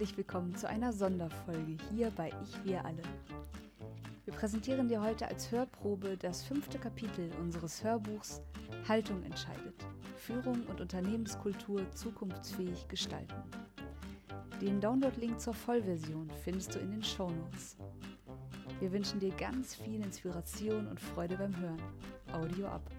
herzlich willkommen zu einer Sonderfolge hier bei Ich Wir Alle. Wir präsentieren dir heute als Hörprobe das fünfte Kapitel unseres Hörbuchs Haltung entscheidet. Führung und Unternehmenskultur zukunftsfähig gestalten. Den Download-Link zur Vollversion findest du in den Shownotes. Wir wünschen dir ganz viel Inspiration und Freude beim Hören. Audio ab.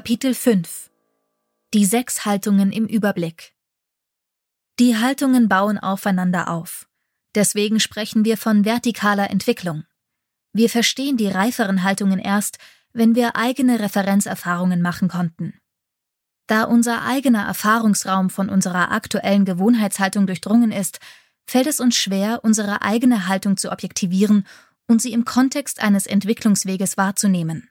Kapitel 5 Die sechs Haltungen im Überblick Die Haltungen bauen aufeinander auf. Deswegen sprechen wir von vertikaler Entwicklung. Wir verstehen die reiferen Haltungen erst, wenn wir eigene Referenzerfahrungen machen konnten. Da unser eigener Erfahrungsraum von unserer aktuellen Gewohnheitshaltung durchdrungen ist, fällt es uns schwer, unsere eigene Haltung zu objektivieren und sie im Kontext eines Entwicklungsweges wahrzunehmen.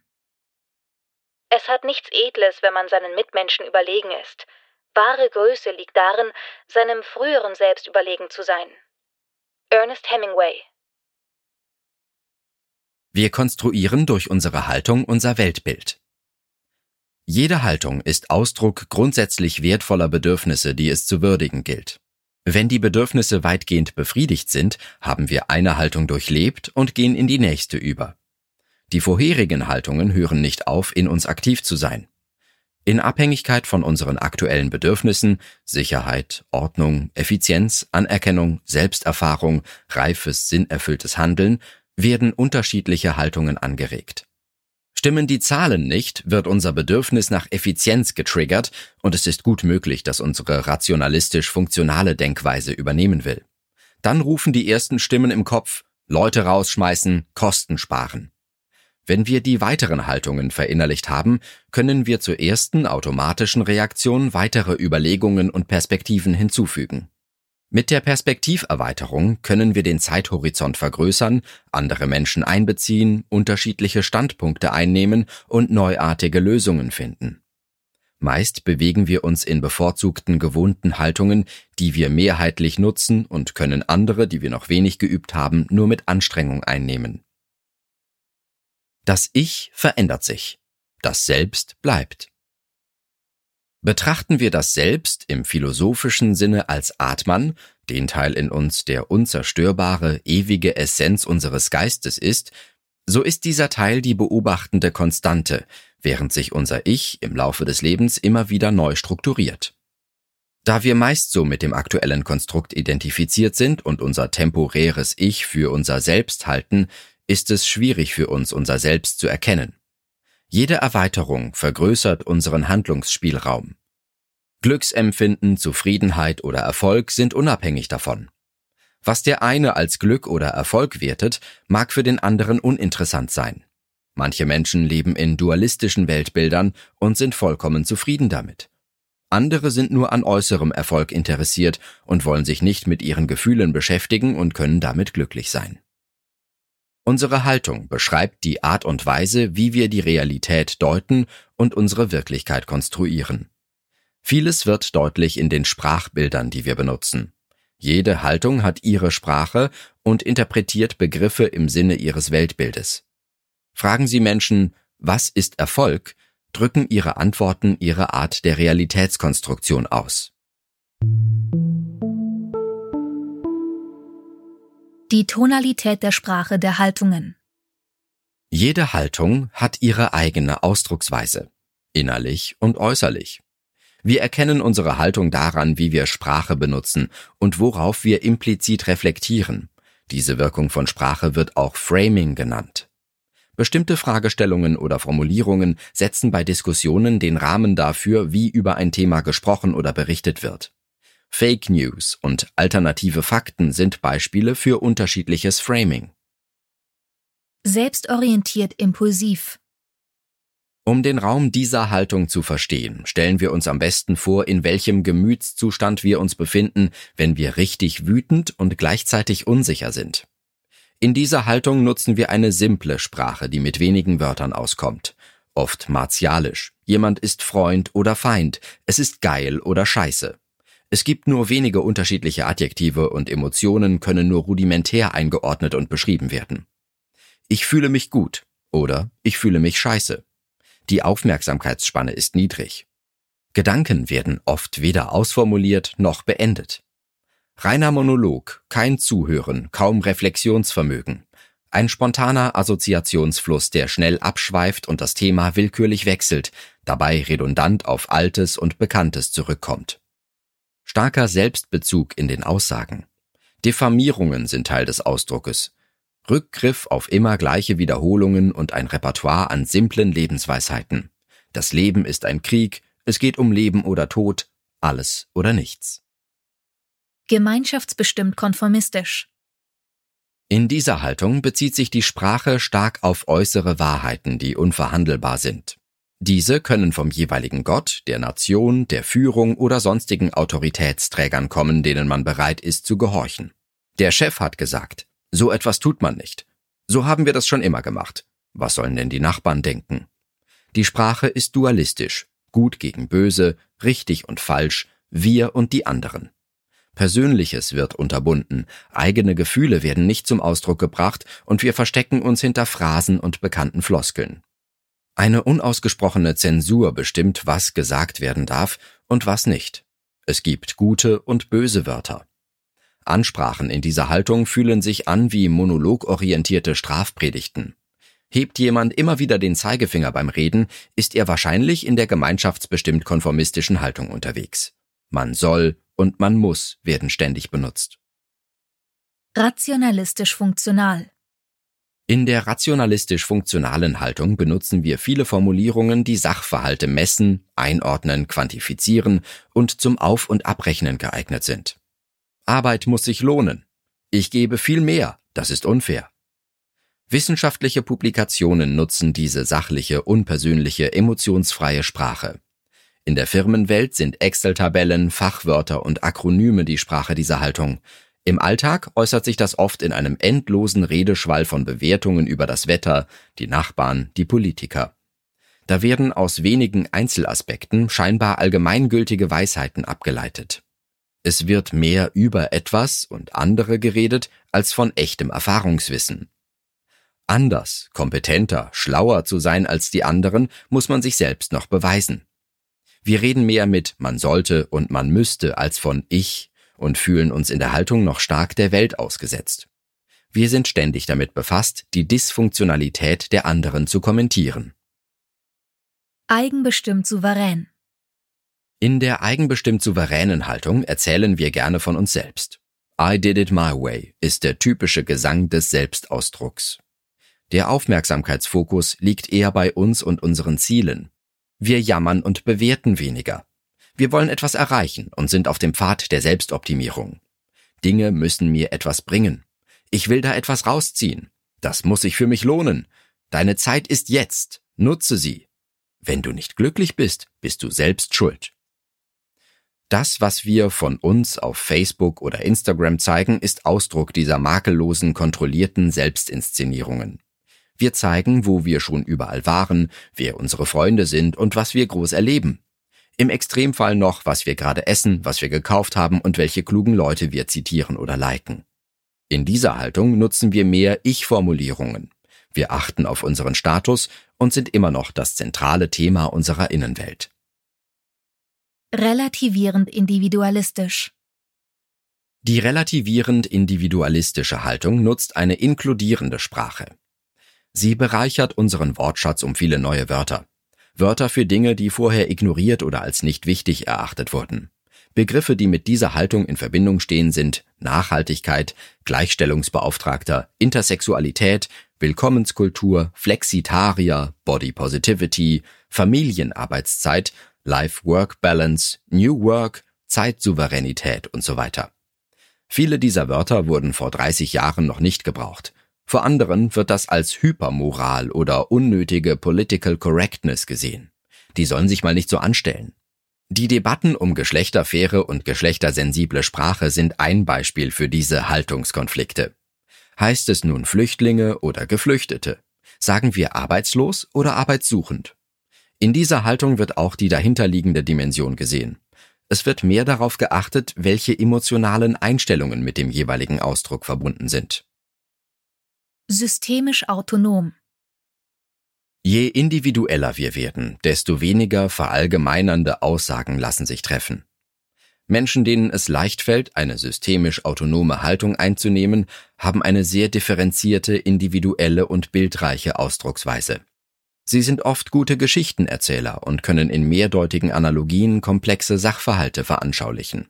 Es hat nichts Edles, wenn man seinen Mitmenschen überlegen ist. Wahre Größe liegt darin, seinem früheren Selbst überlegen zu sein. Ernest Hemingway Wir konstruieren durch unsere Haltung unser Weltbild. Jede Haltung ist Ausdruck grundsätzlich wertvoller Bedürfnisse, die es zu würdigen gilt. Wenn die Bedürfnisse weitgehend befriedigt sind, haben wir eine Haltung durchlebt und gehen in die nächste über. Die vorherigen Haltungen hören nicht auf, in uns aktiv zu sein. In Abhängigkeit von unseren aktuellen Bedürfnissen, Sicherheit, Ordnung, Effizienz, Anerkennung, Selbsterfahrung, reifes, sinnerfülltes Handeln, werden unterschiedliche Haltungen angeregt. Stimmen die Zahlen nicht, wird unser Bedürfnis nach Effizienz getriggert und es ist gut möglich, dass unsere rationalistisch funktionale Denkweise übernehmen will. Dann rufen die ersten Stimmen im Kopf Leute rausschmeißen, Kosten sparen. Wenn wir die weiteren Haltungen verinnerlicht haben, können wir zur ersten automatischen Reaktion weitere Überlegungen und Perspektiven hinzufügen. Mit der Perspektiverweiterung können wir den Zeithorizont vergrößern, andere Menschen einbeziehen, unterschiedliche Standpunkte einnehmen und neuartige Lösungen finden. Meist bewegen wir uns in bevorzugten gewohnten Haltungen, die wir mehrheitlich nutzen und können andere, die wir noch wenig geübt haben, nur mit Anstrengung einnehmen. Das Ich verändert sich. Das Selbst bleibt. Betrachten wir das Selbst im philosophischen Sinne als Atman, den Teil in uns, der unzerstörbare, ewige Essenz unseres Geistes ist, so ist dieser Teil die beobachtende Konstante, während sich unser Ich im Laufe des Lebens immer wieder neu strukturiert. Da wir meist so mit dem aktuellen Konstrukt identifiziert sind und unser temporäres Ich für unser Selbst halten, ist es schwierig für uns, unser Selbst zu erkennen. Jede Erweiterung vergrößert unseren Handlungsspielraum. Glücksempfinden, Zufriedenheit oder Erfolg sind unabhängig davon. Was der eine als Glück oder Erfolg wertet, mag für den anderen uninteressant sein. Manche Menschen leben in dualistischen Weltbildern und sind vollkommen zufrieden damit. Andere sind nur an äußerem Erfolg interessiert und wollen sich nicht mit ihren Gefühlen beschäftigen und können damit glücklich sein. Unsere Haltung beschreibt die Art und Weise, wie wir die Realität deuten und unsere Wirklichkeit konstruieren. Vieles wird deutlich in den Sprachbildern, die wir benutzen. Jede Haltung hat ihre Sprache und interpretiert Begriffe im Sinne ihres Weltbildes. Fragen Sie Menschen, was ist Erfolg, drücken ihre Antworten ihre Art der Realitätskonstruktion aus. Die Tonalität der Sprache der Haltungen. Jede Haltung hat ihre eigene Ausdrucksweise, innerlich und äußerlich. Wir erkennen unsere Haltung daran, wie wir Sprache benutzen und worauf wir implizit reflektieren. Diese Wirkung von Sprache wird auch Framing genannt. Bestimmte Fragestellungen oder Formulierungen setzen bei Diskussionen den Rahmen dafür, wie über ein Thema gesprochen oder berichtet wird. Fake News und alternative Fakten sind Beispiele für unterschiedliches Framing. Selbstorientiert impulsiv. Um den Raum dieser Haltung zu verstehen, stellen wir uns am besten vor, in welchem Gemütszustand wir uns befinden, wenn wir richtig wütend und gleichzeitig unsicher sind. In dieser Haltung nutzen wir eine simple Sprache, die mit wenigen Wörtern auskommt. Oft martialisch. Jemand ist Freund oder Feind. Es ist geil oder scheiße. Es gibt nur wenige unterschiedliche Adjektive und Emotionen können nur rudimentär eingeordnet und beschrieben werden. Ich fühle mich gut oder ich fühle mich scheiße. Die Aufmerksamkeitsspanne ist niedrig. Gedanken werden oft weder ausformuliert noch beendet. Reiner Monolog, kein Zuhören, kaum Reflexionsvermögen. Ein spontaner Assoziationsfluss, der schnell abschweift und das Thema willkürlich wechselt, dabei redundant auf Altes und Bekanntes zurückkommt. Starker Selbstbezug in den Aussagen. Diffamierungen sind Teil des Ausdruckes. Rückgriff auf immer gleiche Wiederholungen und ein Repertoire an simplen Lebensweisheiten. Das Leben ist ein Krieg, es geht um Leben oder Tod, alles oder nichts. Gemeinschaftsbestimmt konformistisch. In dieser Haltung bezieht sich die Sprache stark auf äußere Wahrheiten, die unverhandelbar sind. Diese können vom jeweiligen Gott, der Nation, der Führung oder sonstigen Autoritätsträgern kommen, denen man bereit ist zu gehorchen. Der Chef hat gesagt, so etwas tut man nicht. So haben wir das schon immer gemacht. Was sollen denn die Nachbarn denken? Die Sprache ist dualistisch, gut gegen böse, richtig und falsch, wir und die anderen. Persönliches wird unterbunden, eigene Gefühle werden nicht zum Ausdruck gebracht und wir verstecken uns hinter Phrasen und bekannten Floskeln. Eine unausgesprochene Zensur bestimmt, was gesagt werden darf und was nicht. Es gibt gute und böse Wörter. Ansprachen in dieser Haltung fühlen sich an wie monologorientierte Strafpredigten. Hebt jemand immer wieder den Zeigefinger beim Reden, ist er wahrscheinlich in der gemeinschaftsbestimmt konformistischen Haltung unterwegs. Man soll und man muss werden ständig benutzt. Rationalistisch funktional. In der rationalistisch-funktionalen Haltung benutzen wir viele Formulierungen, die Sachverhalte messen, einordnen, quantifizieren und zum Auf- und Abrechnen geeignet sind. Arbeit muss sich lohnen. Ich gebe viel mehr, das ist unfair. Wissenschaftliche Publikationen nutzen diese sachliche, unpersönliche, emotionsfreie Sprache. In der Firmenwelt sind Excel-Tabellen, Fachwörter und Akronyme die Sprache dieser Haltung. Im Alltag äußert sich das oft in einem endlosen Redeschwall von Bewertungen über das Wetter, die Nachbarn, die Politiker. Da werden aus wenigen Einzelaspekten scheinbar allgemeingültige Weisheiten abgeleitet. Es wird mehr über etwas und andere geredet als von echtem Erfahrungswissen. Anders, kompetenter, schlauer zu sein als die anderen, muss man sich selbst noch beweisen. Wir reden mehr mit man sollte und man müsste als von ich und fühlen uns in der Haltung noch stark der Welt ausgesetzt. Wir sind ständig damit befasst, die Dysfunktionalität der anderen zu kommentieren. Eigenbestimmt souverän. In der eigenbestimmt souveränen Haltung erzählen wir gerne von uns selbst. I did it my way ist der typische Gesang des Selbstausdrucks. Der Aufmerksamkeitsfokus liegt eher bei uns und unseren Zielen. Wir jammern und bewerten weniger. Wir wollen etwas erreichen und sind auf dem Pfad der Selbstoptimierung. Dinge müssen mir etwas bringen. Ich will da etwas rausziehen. Das muss sich für mich lohnen. Deine Zeit ist jetzt. Nutze sie. Wenn du nicht glücklich bist, bist du selbst schuld. Das, was wir von uns auf Facebook oder Instagram zeigen, ist Ausdruck dieser makellosen, kontrollierten Selbstinszenierungen. Wir zeigen, wo wir schon überall waren, wer unsere Freunde sind und was wir groß erleben. Im Extremfall noch, was wir gerade essen, was wir gekauft haben und welche klugen Leute wir zitieren oder liken. In dieser Haltung nutzen wir mehr Ich-Formulierungen. Wir achten auf unseren Status und sind immer noch das zentrale Thema unserer Innenwelt relativierend individualistisch. Die relativierend individualistische Haltung nutzt eine inkludierende Sprache. Sie bereichert unseren Wortschatz um viele neue Wörter. Wörter für Dinge, die vorher ignoriert oder als nicht wichtig erachtet wurden. Begriffe, die mit dieser Haltung in Verbindung stehen, sind Nachhaltigkeit, Gleichstellungsbeauftragter, Intersexualität, Willkommenskultur, Flexitarier, Body Positivity, Familienarbeitszeit Life-Work-Balance, New Work, Zeitsouveränität und so weiter. Viele dieser Wörter wurden vor 30 Jahren noch nicht gebraucht. Vor anderen wird das als Hypermoral oder unnötige Political Correctness gesehen. Die sollen sich mal nicht so anstellen. Die Debatten um geschlechterfaire und geschlechtersensible Sprache sind ein Beispiel für diese Haltungskonflikte. Heißt es nun Flüchtlinge oder Geflüchtete? Sagen wir arbeitslos oder arbeitssuchend? In dieser Haltung wird auch die dahinterliegende Dimension gesehen. Es wird mehr darauf geachtet, welche emotionalen Einstellungen mit dem jeweiligen Ausdruck verbunden sind systemisch autonom. Je individueller wir werden, desto weniger verallgemeinernde Aussagen lassen sich treffen. Menschen, denen es leicht fällt, eine systemisch autonome Haltung einzunehmen, haben eine sehr differenzierte, individuelle und bildreiche Ausdrucksweise. Sie sind oft gute Geschichtenerzähler und können in mehrdeutigen Analogien komplexe Sachverhalte veranschaulichen.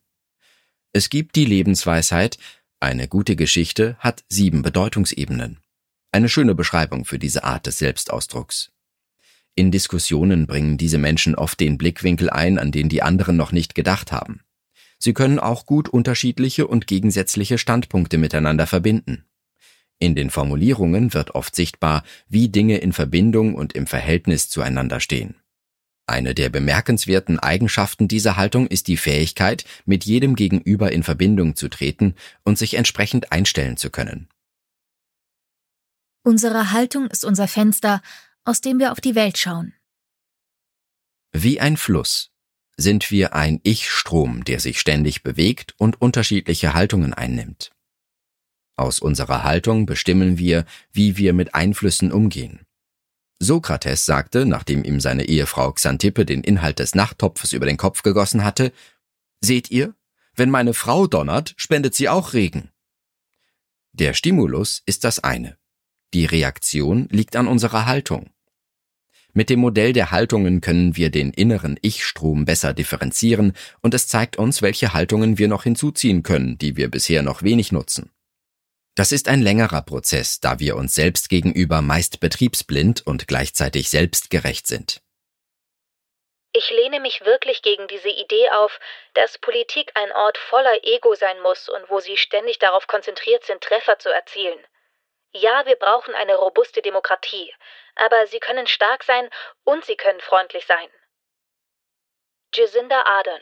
Es gibt die Lebensweisheit, eine gute Geschichte hat sieben Bedeutungsebenen. Eine schöne Beschreibung für diese Art des Selbstausdrucks. In Diskussionen bringen diese Menschen oft den Blickwinkel ein, an den die anderen noch nicht gedacht haben. Sie können auch gut unterschiedliche und gegensätzliche Standpunkte miteinander verbinden. In den Formulierungen wird oft sichtbar, wie Dinge in Verbindung und im Verhältnis zueinander stehen. Eine der bemerkenswerten Eigenschaften dieser Haltung ist die Fähigkeit, mit jedem Gegenüber in Verbindung zu treten und sich entsprechend einstellen zu können. Unsere Haltung ist unser Fenster, aus dem wir auf die Welt schauen. Wie ein Fluss sind wir ein Ich-Strom, der sich ständig bewegt und unterschiedliche Haltungen einnimmt. Aus unserer Haltung bestimmen wir, wie wir mit Einflüssen umgehen. Sokrates sagte, nachdem ihm seine Ehefrau Xantippe den Inhalt des Nachttopfes über den Kopf gegossen hatte, Seht ihr, wenn meine Frau donnert, spendet sie auch Regen. Der Stimulus ist das eine. Die Reaktion liegt an unserer Haltung. Mit dem Modell der Haltungen können wir den inneren Ich-Strom besser differenzieren und es zeigt uns, welche Haltungen wir noch hinzuziehen können, die wir bisher noch wenig nutzen. Das ist ein längerer Prozess, da wir uns selbst gegenüber meist betriebsblind und gleichzeitig selbstgerecht sind. Ich lehne mich wirklich gegen diese Idee auf, dass Politik ein Ort voller Ego sein muss und wo sie ständig darauf konzentriert sind, Treffer zu erzielen. Ja, wir brauchen eine robuste Demokratie, aber sie können stark sein und sie können freundlich sein. Jacinda Ardern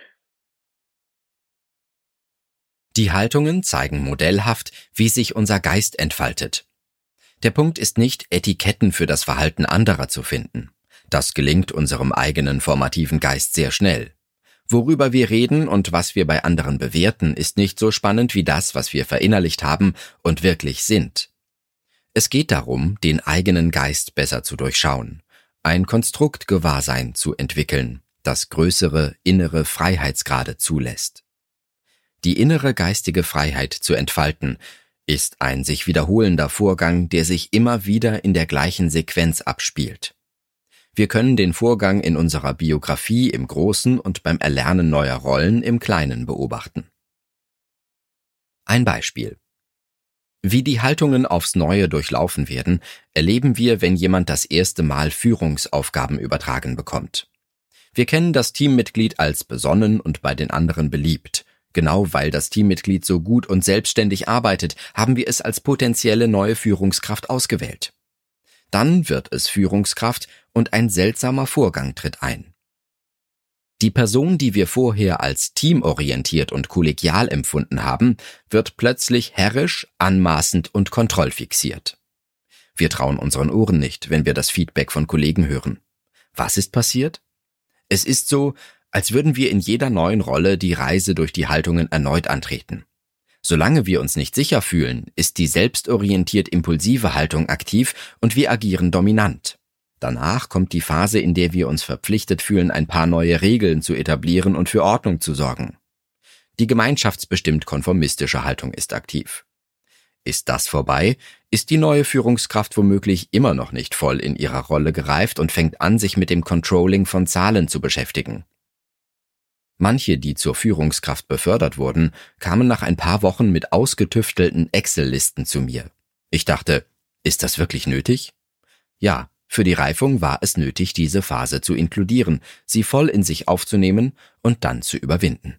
Die Haltungen zeigen modellhaft, wie sich unser Geist entfaltet. Der Punkt ist nicht, Etiketten für das Verhalten anderer zu finden. Das gelingt unserem eigenen formativen Geist sehr schnell. Worüber wir reden und was wir bei anderen bewerten, ist nicht so spannend wie das, was wir verinnerlicht haben und wirklich sind. Es geht darum, den eigenen Geist besser zu durchschauen, ein Konstruktgewahrsein zu entwickeln, das größere innere Freiheitsgrade zulässt. Die innere geistige Freiheit zu entfalten, ist ein sich wiederholender Vorgang, der sich immer wieder in der gleichen Sequenz abspielt. Wir können den Vorgang in unserer Biografie im Großen und beim Erlernen neuer Rollen im Kleinen beobachten. Ein Beispiel. Wie die Haltungen aufs Neue durchlaufen werden, erleben wir, wenn jemand das erste Mal Führungsaufgaben übertragen bekommt. Wir kennen das Teammitglied als besonnen und bei den anderen beliebt. Genau weil das Teammitglied so gut und selbstständig arbeitet, haben wir es als potenzielle neue Führungskraft ausgewählt. Dann wird es Führungskraft und ein seltsamer Vorgang tritt ein. Die Person, die wir vorher als teamorientiert und kollegial empfunden haben, wird plötzlich herrisch, anmaßend und kontrollfixiert. Wir trauen unseren Ohren nicht, wenn wir das Feedback von Kollegen hören. Was ist passiert? Es ist so, als würden wir in jeder neuen Rolle die Reise durch die Haltungen erneut antreten. Solange wir uns nicht sicher fühlen, ist die selbstorientiert impulsive Haltung aktiv und wir agieren dominant. Danach kommt die Phase, in der wir uns verpflichtet fühlen, ein paar neue Regeln zu etablieren und für Ordnung zu sorgen. Die gemeinschaftsbestimmt konformistische Haltung ist aktiv. Ist das vorbei, ist die neue Führungskraft womöglich immer noch nicht voll in ihrer Rolle gereift und fängt an, sich mit dem Controlling von Zahlen zu beschäftigen. Manche, die zur Führungskraft befördert wurden, kamen nach ein paar Wochen mit ausgetüftelten Excel-Listen zu mir. Ich dachte, ist das wirklich nötig? Ja, für die Reifung war es nötig, diese Phase zu inkludieren, sie voll in sich aufzunehmen und dann zu überwinden.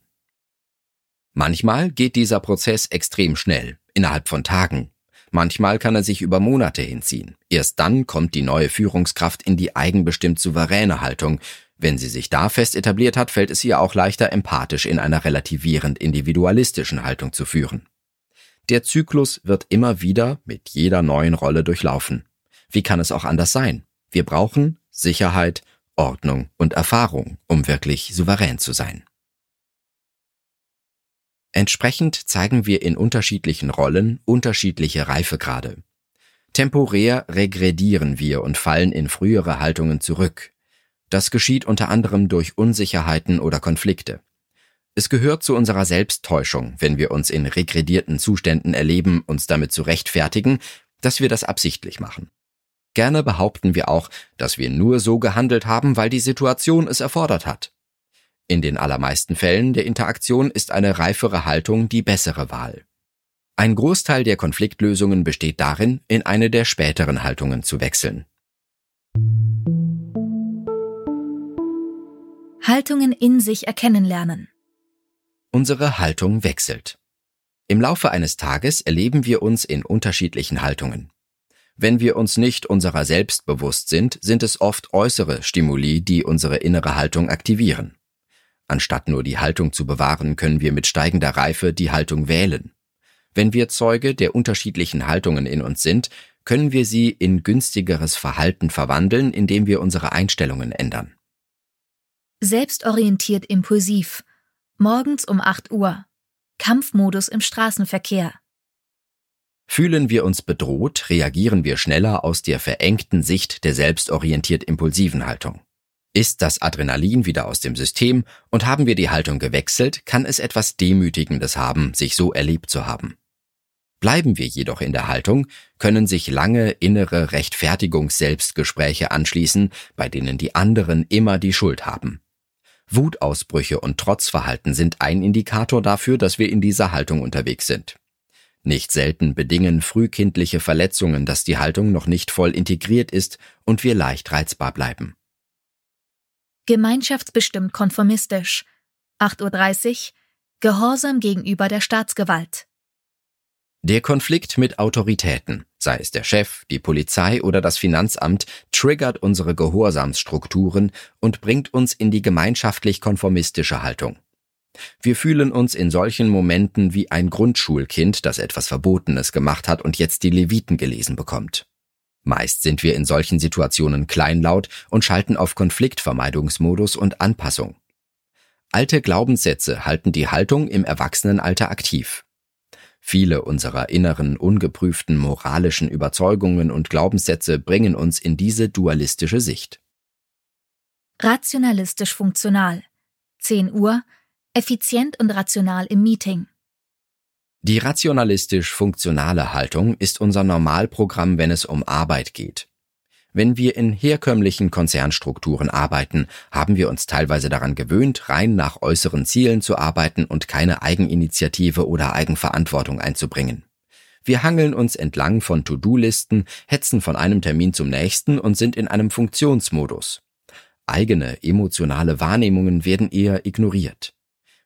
Manchmal geht dieser Prozess extrem schnell, innerhalb von Tagen. Manchmal kann er sich über Monate hinziehen. Erst dann kommt die neue Führungskraft in die eigenbestimmt souveräne Haltung. Wenn sie sich da fest etabliert hat, fällt es ihr auch leichter, empathisch in einer relativierend individualistischen Haltung zu führen. Der Zyklus wird immer wieder mit jeder neuen Rolle durchlaufen. Wie kann es auch anders sein? Wir brauchen Sicherheit, Ordnung und Erfahrung, um wirklich souverän zu sein. Entsprechend zeigen wir in unterschiedlichen Rollen unterschiedliche Reifegrade. Temporär regredieren wir und fallen in frühere Haltungen zurück. Das geschieht unter anderem durch Unsicherheiten oder Konflikte. Es gehört zu unserer Selbsttäuschung, wenn wir uns in regredierten Zuständen erleben, uns damit zu rechtfertigen, dass wir das absichtlich machen. Gerne behaupten wir auch, dass wir nur so gehandelt haben, weil die Situation es erfordert hat. In den allermeisten Fällen der Interaktion ist eine reifere Haltung die bessere Wahl. Ein Großteil der Konfliktlösungen besteht darin, in eine der späteren Haltungen zu wechseln. Haltungen in sich erkennen lernen. Unsere Haltung wechselt. Im Laufe eines Tages erleben wir uns in unterschiedlichen Haltungen. Wenn wir uns nicht unserer selbst bewusst sind, sind es oft äußere Stimuli, die unsere innere Haltung aktivieren. Anstatt nur die Haltung zu bewahren, können wir mit steigender Reife die Haltung wählen. Wenn wir Zeuge der unterschiedlichen Haltungen in uns sind, können wir sie in günstigeres Verhalten verwandeln, indem wir unsere Einstellungen ändern. Selbstorientiert impulsiv. Morgens um 8 Uhr. Kampfmodus im Straßenverkehr. Fühlen wir uns bedroht, reagieren wir schneller aus der verengten Sicht der selbstorientiert impulsiven Haltung. Ist das Adrenalin wieder aus dem System und haben wir die Haltung gewechselt, kann es etwas Demütigendes haben, sich so erlebt zu haben. Bleiben wir jedoch in der Haltung, können sich lange innere Rechtfertigungs-Selbstgespräche anschließen, bei denen die anderen immer die Schuld haben. Wutausbrüche und Trotzverhalten sind ein Indikator dafür, dass wir in dieser Haltung unterwegs sind. Nicht selten bedingen frühkindliche Verletzungen, dass die Haltung noch nicht voll integriert ist und wir leicht reizbar bleiben. Gemeinschaftsbestimmt konformistisch. 8.30 Uhr. Gehorsam gegenüber der Staatsgewalt. Der Konflikt mit Autoritäten, sei es der Chef, die Polizei oder das Finanzamt, triggert unsere Gehorsamsstrukturen und bringt uns in die gemeinschaftlich konformistische Haltung. Wir fühlen uns in solchen Momenten wie ein Grundschulkind, das etwas Verbotenes gemacht hat und jetzt die Leviten gelesen bekommt. Meist sind wir in solchen Situationen kleinlaut und schalten auf Konfliktvermeidungsmodus und Anpassung. Alte Glaubenssätze halten die Haltung im Erwachsenenalter aktiv. Viele unserer inneren, ungeprüften moralischen Überzeugungen und Glaubenssätze bringen uns in diese dualistische Sicht. Rationalistisch funktional. 10 Uhr. Effizient und rational im Meeting. Die rationalistisch-funktionale Haltung ist unser Normalprogramm, wenn es um Arbeit geht. Wenn wir in herkömmlichen Konzernstrukturen arbeiten, haben wir uns teilweise daran gewöhnt, rein nach äußeren Zielen zu arbeiten und keine Eigeninitiative oder Eigenverantwortung einzubringen. Wir hangeln uns entlang von To-Do-Listen, hetzen von einem Termin zum nächsten und sind in einem Funktionsmodus. Eigene emotionale Wahrnehmungen werden eher ignoriert.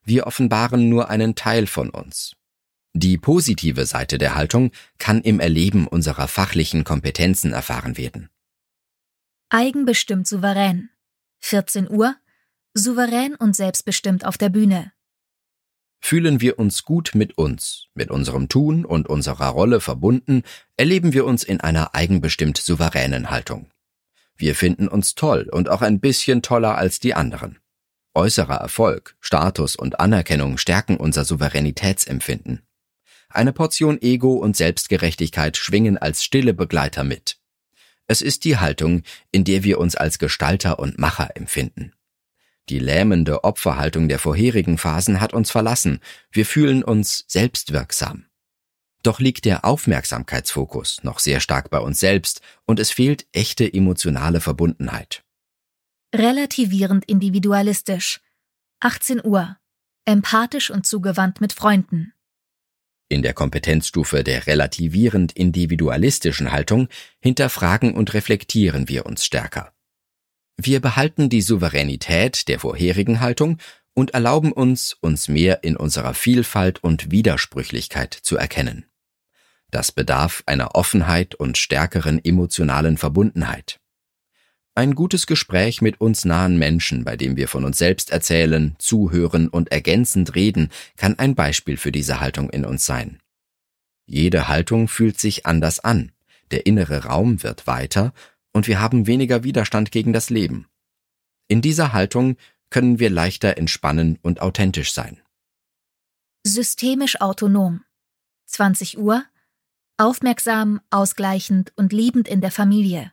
Wir offenbaren nur einen Teil von uns. Die positive Seite der Haltung kann im Erleben unserer fachlichen Kompetenzen erfahren werden. Eigenbestimmt souverän. 14 Uhr. Souverän und selbstbestimmt auf der Bühne. Fühlen wir uns gut mit uns, mit unserem Tun und unserer Rolle verbunden, erleben wir uns in einer eigenbestimmt souveränen Haltung. Wir finden uns toll und auch ein bisschen toller als die anderen. Äußerer Erfolg, Status und Anerkennung stärken unser Souveränitätsempfinden. Eine Portion Ego und Selbstgerechtigkeit schwingen als stille Begleiter mit. Es ist die Haltung, in der wir uns als Gestalter und Macher empfinden. Die lähmende Opferhaltung der vorherigen Phasen hat uns verlassen, wir fühlen uns selbstwirksam. Doch liegt der Aufmerksamkeitsfokus noch sehr stark bei uns selbst und es fehlt echte emotionale Verbundenheit. Relativierend individualistisch. 18 Uhr. Empathisch und zugewandt mit Freunden. In der Kompetenzstufe der relativierend individualistischen Haltung hinterfragen und reflektieren wir uns stärker. Wir behalten die Souveränität der vorherigen Haltung und erlauben uns, uns mehr in unserer Vielfalt und Widersprüchlichkeit zu erkennen. Das bedarf einer Offenheit und stärkeren emotionalen Verbundenheit. Ein gutes Gespräch mit uns nahen Menschen, bei dem wir von uns selbst erzählen, zuhören und ergänzend reden, kann ein Beispiel für diese Haltung in uns sein. Jede Haltung fühlt sich anders an, der innere Raum wird weiter und wir haben weniger Widerstand gegen das Leben. In dieser Haltung können wir leichter entspannen und authentisch sein. Systemisch autonom. 20 Uhr. Aufmerksam, ausgleichend und liebend in der Familie.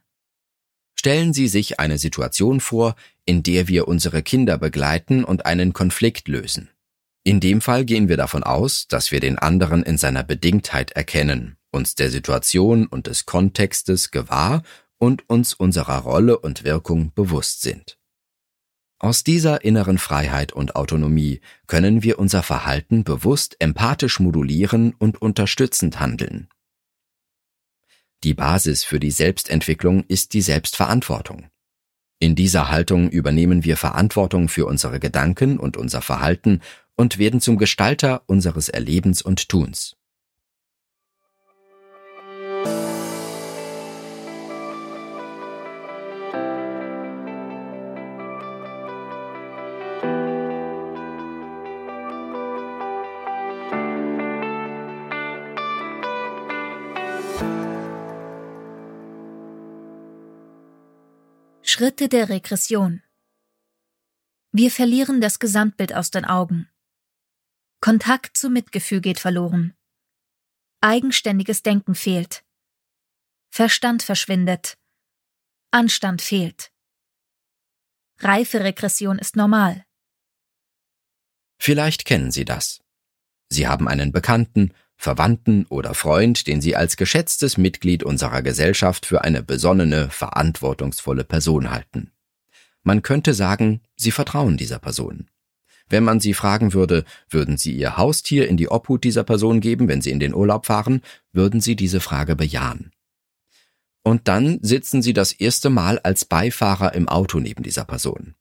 Stellen Sie sich eine Situation vor, in der wir unsere Kinder begleiten und einen Konflikt lösen. In dem Fall gehen wir davon aus, dass wir den anderen in seiner Bedingtheit erkennen, uns der Situation und des Kontextes gewahr und uns unserer Rolle und Wirkung bewusst sind. Aus dieser inneren Freiheit und Autonomie können wir unser Verhalten bewusst empathisch modulieren und unterstützend handeln. Die Basis für die Selbstentwicklung ist die Selbstverantwortung. In dieser Haltung übernehmen wir Verantwortung für unsere Gedanken und unser Verhalten und werden zum Gestalter unseres Erlebens und Tuns. Schritte der Regression. Wir verlieren das Gesamtbild aus den Augen. Kontakt zu Mitgefühl geht verloren. Eigenständiges Denken fehlt. Verstand verschwindet. Anstand fehlt. Reife Regression ist normal. Vielleicht kennen Sie das. Sie haben einen Bekannten, Verwandten oder Freund, den Sie als geschätztes Mitglied unserer Gesellschaft für eine besonnene, verantwortungsvolle Person halten. Man könnte sagen, Sie vertrauen dieser Person. Wenn man Sie fragen würde, würden Sie Ihr Haustier in die Obhut dieser Person geben, wenn Sie in den Urlaub fahren, würden Sie diese Frage bejahen. Und dann sitzen Sie das erste Mal als Beifahrer im Auto neben dieser Person.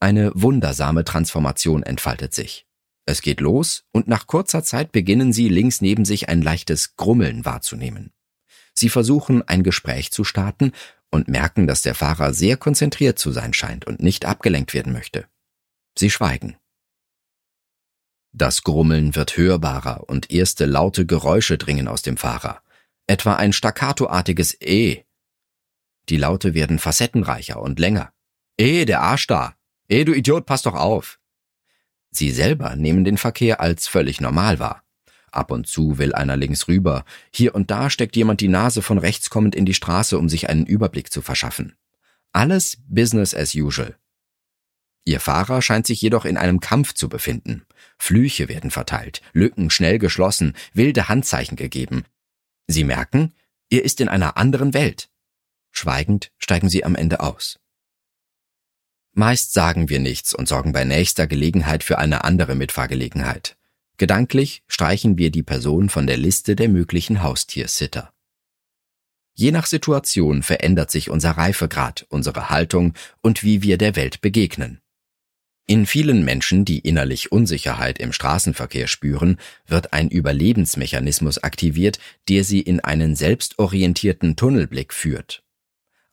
Eine wundersame Transformation entfaltet sich. Es geht los und nach kurzer Zeit beginnen sie links neben sich ein leichtes Grummeln wahrzunehmen. Sie versuchen ein Gespräch zu starten und merken, dass der Fahrer sehr konzentriert zu sein scheint und nicht abgelenkt werden möchte. Sie schweigen. Das Grummeln wird hörbarer und erste laute Geräusche dringen aus dem Fahrer, etwa ein staccatoartiges E. Die Laute werden facettenreicher und länger. Eh, der Arsch da. Eh, du Idiot, pass doch auf. Sie selber nehmen den Verkehr als völlig normal wahr. Ab und zu will einer links rüber, hier und da steckt jemand die Nase von rechts kommend in die Straße, um sich einen Überblick zu verschaffen. Alles Business as usual. Ihr Fahrer scheint sich jedoch in einem Kampf zu befinden. Flüche werden verteilt, Lücken schnell geschlossen, wilde Handzeichen gegeben. Sie merken, er ist in einer anderen Welt. Schweigend steigen sie am Ende aus. Meist sagen wir nichts und sorgen bei nächster Gelegenheit für eine andere Mitfahrgelegenheit. Gedanklich streichen wir die Person von der Liste der möglichen Haustiersitter. Je nach Situation verändert sich unser Reifegrad, unsere Haltung und wie wir der Welt begegnen. In vielen Menschen, die innerlich Unsicherheit im Straßenverkehr spüren, wird ein Überlebensmechanismus aktiviert, der sie in einen selbstorientierten Tunnelblick führt.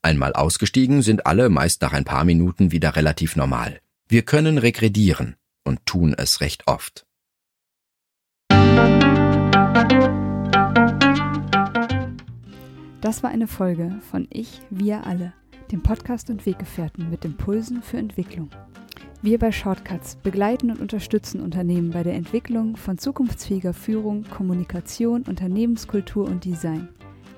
Einmal ausgestiegen sind alle meist nach ein paar Minuten wieder relativ normal. Wir können regredieren und tun es recht oft. Das war eine Folge von Ich, wir alle, dem Podcast und Weggefährten mit Impulsen für Entwicklung. Wir bei Shortcuts begleiten und unterstützen Unternehmen bei der Entwicklung von zukunftsfähiger Führung, Kommunikation, Unternehmenskultur und Design.